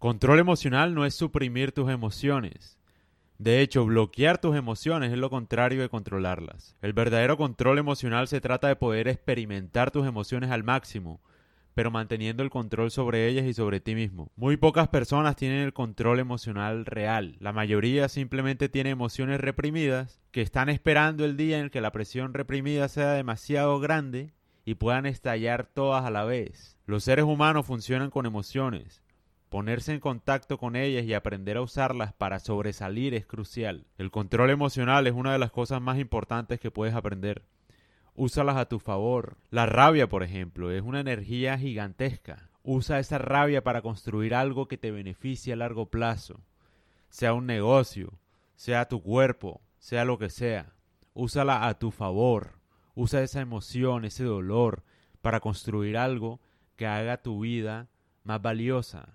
Control emocional no es suprimir tus emociones. De hecho, bloquear tus emociones es lo contrario de controlarlas. El verdadero control emocional se trata de poder experimentar tus emociones al máximo, pero manteniendo el control sobre ellas y sobre ti mismo. Muy pocas personas tienen el control emocional real. La mayoría simplemente tiene emociones reprimidas que están esperando el día en que la presión reprimida sea demasiado grande y puedan estallar todas a la vez. Los seres humanos funcionan con emociones. Ponerse en contacto con ellas y aprender a usarlas para sobresalir es crucial. El control emocional es una de las cosas más importantes que puedes aprender úsalas a tu favor. La rabia, por ejemplo, es una energía gigantesca. Usa esa rabia para construir algo que te beneficie a largo plazo. Sea un negocio, sea tu cuerpo, sea lo que sea. Úsala a tu favor. Usa esa emoción, ese dolor, para construir algo que haga tu vida más valiosa.